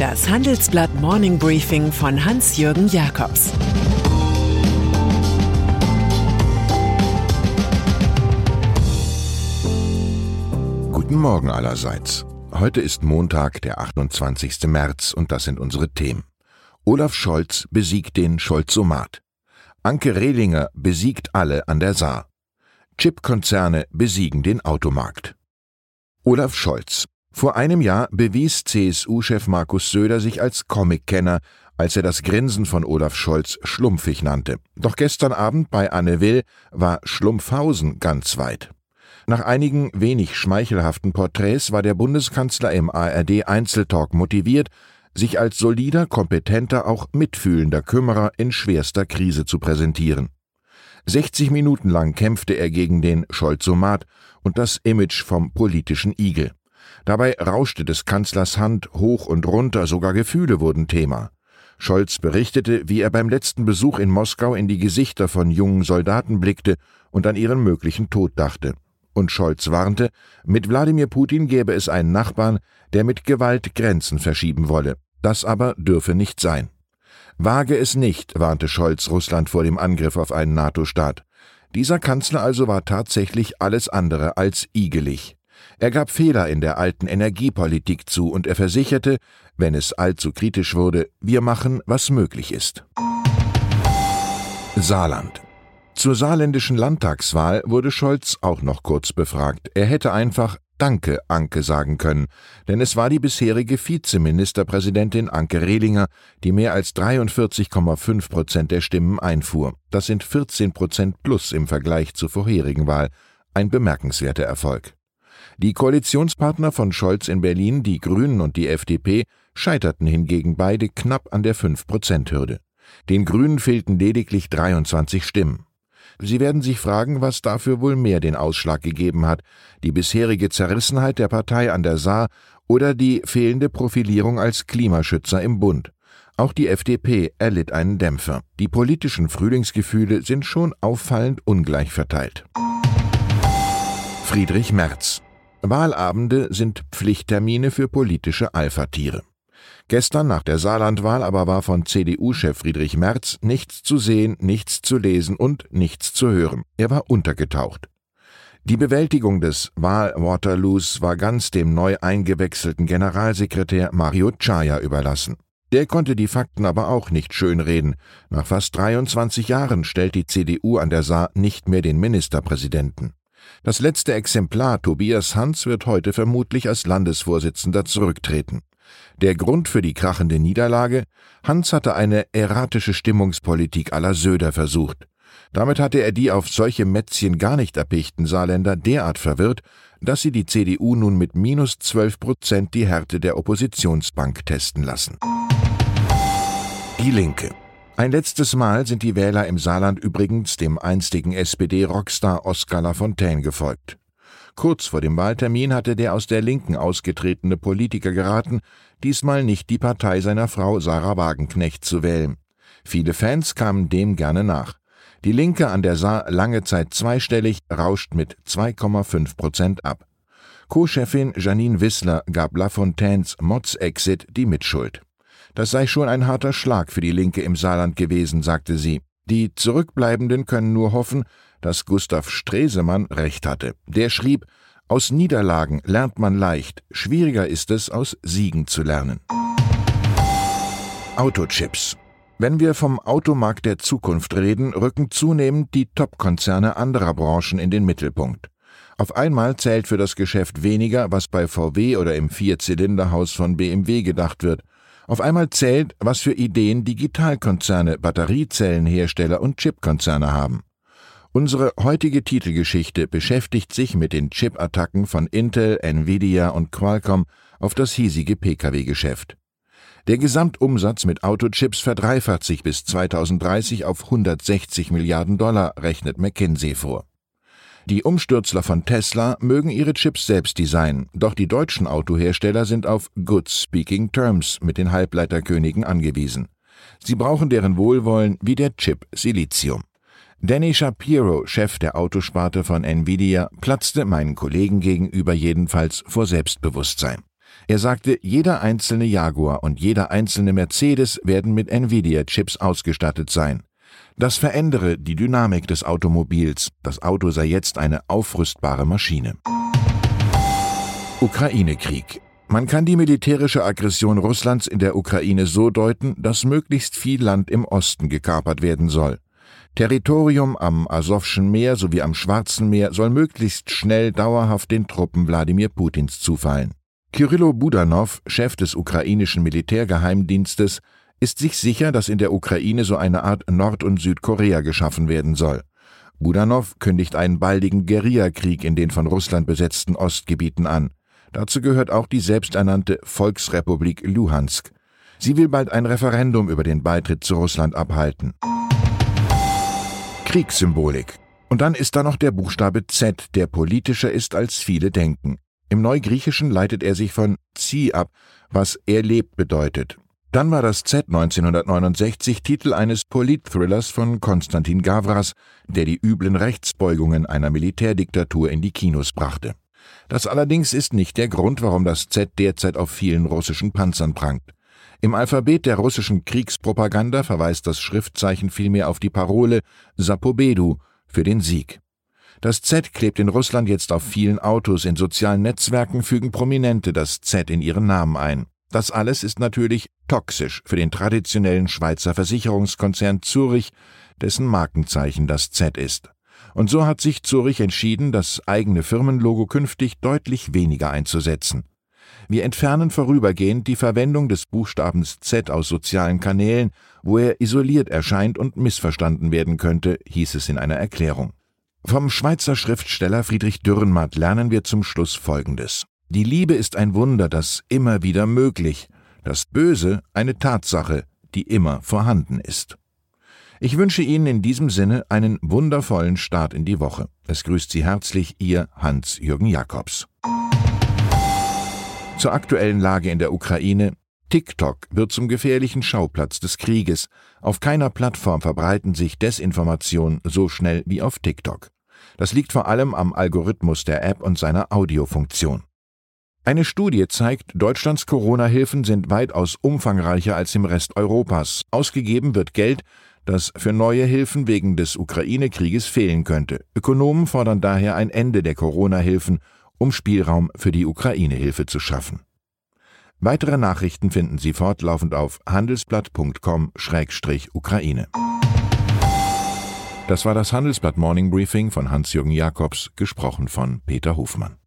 Das Handelsblatt Morning Briefing von Hans-Jürgen Jakobs Guten Morgen allerseits. Heute ist Montag, der 28. März, und das sind unsere Themen. Olaf Scholz besiegt den Scholzomat. Anke Rehlinger besiegt alle an der Saar. Chipkonzerne besiegen den Automarkt. Olaf Scholz. Vor einem Jahr bewies CSU-Chef Markus Söder sich als Comic-Kenner, als er das Grinsen von Olaf Scholz schlumpfig nannte. Doch gestern Abend bei Anne Will war Schlumpfhausen ganz weit. Nach einigen wenig schmeichelhaften Porträts war der Bundeskanzler im ARD Einzeltalk motiviert, sich als solider, kompetenter, auch mitfühlender Kümmerer in schwerster Krise zu präsentieren. 60 Minuten lang kämpfte er gegen den Scholzomat und das Image vom politischen Igel. Dabei rauschte des Kanzlers Hand hoch und runter, sogar Gefühle wurden Thema. Scholz berichtete, wie er beim letzten Besuch in Moskau in die Gesichter von jungen Soldaten blickte und an ihren möglichen Tod dachte. Und Scholz warnte, mit Wladimir Putin gäbe es einen Nachbarn, der mit Gewalt Grenzen verschieben wolle. Das aber dürfe nicht sein. Wage es nicht, warnte Scholz Russland vor dem Angriff auf einen NATO-Staat. Dieser Kanzler also war tatsächlich alles andere als igelig. Er gab Fehler in der alten Energiepolitik zu und er versicherte, wenn es allzu kritisch wurde, wir machen, was möglich ist. Saarland. Zur saarländischen Landtagswahl wurde Scholz auch noch kurz befragt. Er hätte einfach Danke, Anke sagen können, denn es war die bisherige Vizeministerpräsidentin Anke Rehlinger, die mehr als 43,5 Prozent der Stimmen einfuhr. Das sind 14 Prozent plus im Vergleich zur vorherigen Wahl. Ein bemerkenswerter Erfolg. Die Koalitionspartner von Scholz in Berlin, die Grünen und die FDP, scheiterten hingegen beide knapp an der 5-Prozent-Hürde. Den Grünen fehlten lediglich 23 Stimmen. Sie werden sich fragen, was dafür wohl mehr den Ausschlag gegeben hat, die bisherige Zerrissenheit der Partei an der Saar oder die fehlende Profilierung als Klimaschützer im Bund. Auch die FDP erlitt einen Dämpfer. Die politischen Frühlingsgefühle sind schon auffallend ungleich verteilt. Friedrich Merz Wahlabende sind Pflichttermine für politische Alphatiere. Gestern nach der Saarlandwahl aber war von CDU-Chef Friedrich Merz nichts zu sehen, nichts zu lesen und nichts zu hören. Er war untergetaucht. Die Bewältigung des Wahl-Waterloos war ganz dem neu eingewechselten Generalsekretär Mario Chaya überlassen. Der konnte die Fakten aber auch nicht schönreden. Nach fast 23 Jahren stellt die CDU an der Saar nicht mehr den Ministerpräsidenten. Das letzte Exemplar Tobias Hans wird heute vermutlich als Landesvorsitzender zurücktreten. Der Grund für die krachende Niederlage? Hans hatte eine erratische Stimmungspolitik la Söder versucht. Damit hatte er die auf solche Mätzchen gar nicht erpichten Saarländer derart verwirrt, dass sie die CDU nun mit minus 12 Prozent die Härte der Oppositionsbank testen lassen. Die Linke. Ein letztes Mal sind die Wähler im Saarland übrigens dem einstigen SPD-Rockstar Oskar Lafontaine gefolgt. Kurz vor dem Wahltermin hatte der aus der Linken ausgetretene Politiker geraten, diesmal nicht die Partei seiner Frau Sarah Wagenknecht zu wählen. Viele Fans kamen dem gerne nach. Die Linke an der Saar lange Zeit zweistellig, rauscht mit 2,5 Prozent ab. Co-Chefin Janine Wissler gab Lafontaines Mods-Exit die Mitschuld. Das sei schon ein harter Schlag für die Linke im Saarland gewesen, sagte sie. Die Zurückbleibenden können nur hoffen, dass Gustav Stresemann recht hatte. Der schrieb, aus Niederlagen lernt man leicht, schwieriger ist es, aus Siegen zu lernen. Autochips. Wenn wir vom Automarkt der Zukunft reden, rücken zunehmend die Top-Konzerne anderer Branchen in den Mittelpunkt. Auf einmal zählt für das Geschäft weniger, was bei VW oder im Vierzylinderhaus von BMW gedacht wird. Auf einmal zählt, was für Ideen Digitalkonzerne, Batteriezellenhersteller und Chipkonzerne haben. Unsere heutige Titelgeschichte beschäftigt sich mit den Chip-Attacken von Intel, Nvidia und Qualcomm auf das hiesige Pkw-Geschäft. Der Gesamtumsatz mit Autochips verdreifacht sich bis 2030 auf 160 Milliarden Dollar, rechnet McKinsey vor. Die Umstürzler von Tesla mögen ihre Chips selbst designen, doch die deutschen Autohersteller sind auf Good Speaking Terms mit den Halbleiterkönigen angewiesen. Sie brauchen deren Wohlwollen wie der Chip Silizium. Danny Shapiro, Chef der Autosparte von Nvidia, platzte meinen Kollegen gegenüber jedenfalls vor Selbstbewusstsein. Er sagte, jeder einzelne Jaguar und jeder einzelne Mercedes werden mit Nvidia-Chips ausgestattet sein. Das verändere die Dynamik des Automobils. Das Auto sei jetzt eine aufrüstbare Maschine. Ukraine-Krieg. Man kann die militärische Aggression Russlands in der Ukraine so deuten, dass möglichst viel Land im Osten gekapert werden soll. Territorium am Asowschen Meer sowie am Schwarzen Meer soll möglichst schnell dauerhaft den Truppen Wladimir Putins zufallen. Kyrillo Budanov, Chef des ukrainischen Militärgeheimdienstes, ist sich sicher, dass in der Ukraine so eine Art Nord- und Südkorea geschaffen werden soll. Budanov kündigt einen baldigen Guerillakrieg in den von Russland besetzten Ostgebieten an. Dazu gehört auch die selbsternannte Volksrepublik Luhansk. Sie will bald ein Referendum über den Beitritt zu Russland abhalten. Kriegssymbolik. Und dann ist da noch der Buchstabe Z, der politischer ist, als viele denken. Im Neugriechischen leitet er sich von Zi ab, was er lebt bedeutet. Dann war das Z 1969 Titel eines Politthrillers von Konstantin Gavras, der die üblen Rechtsbeugungen einer Militärdiktatur in die Kinos brachte. Das allerdings ist nicht der Grund, warum das Z derzeit auf vielen russischen Panzern prangt. Im Alphabet der russischen Kriegspropaganda verweist das Schriftzeichen vielmehr auf die Parole Sapobedu für den Sieg. Das Z klebt in Russland jetzt auf vielen Autos, in sozialen Netzwerken fügen Prominente das Z in ihren Namen ein. Das alles ist natürlich toxisch für den traditionellen Schweizer Versicherungskonzern Zurich, dessen Markenzeichen das Z ist. Und so hat sich Zurich entschieden, das eigene Firmenlogo künftig deutlich weniger einzusetzen. Wir entfernen vorübergehend die Verwendung des Buchstabens Z aus sozialen Kanälen, wo er isoliert erscheint und missverstanden werden könnte, hieß es in einer Erklärung. Vom Schweizer Schriftsteller Friedrich Dürrenmatt lernen wir zum Schluss Folgendes. Die Liebe ist ein Wunder, das immer wieder möglich, das Böse eine Tatsache, die immer vorhanden ist. Ich wünsche Ihnen in diesem Sinne einen wundervollen Start in die Woche. Es grüßt Sie herzlich Ihr Hans-Jürgen Jakobs. Zur aktuellen Lage in der Ukraine. TikTok wird zum gefährlichen Schauplatz des Krieges. Auf keiner Plattform verbreiten sich Desinformationen so schnell wie auf TikTok. Das liegt vor allem am Algorithmus der App und seiner Audiofunktion. Eine Studie zeigt, Deutschlands Corona-Hilfen sind weitaus umfangreicher als im Rest Europas. Ausgegeben wird Geld, das für neue Hilfen wegen des Ukraine-Krieges fehlen könnte. Ökonomen fordern daher ein Ende der Corona-Hilfen um Spielraum für die Ukraine-Hilfe zu schaffen. Weitere Nachrichten finden Sie fortlaufend auf handelsblatt.com-ukraine. Das war das Handelsblatt Morning Briefing von Hans-Jürgen Jakobs, gesprochen von Peter Hofmann.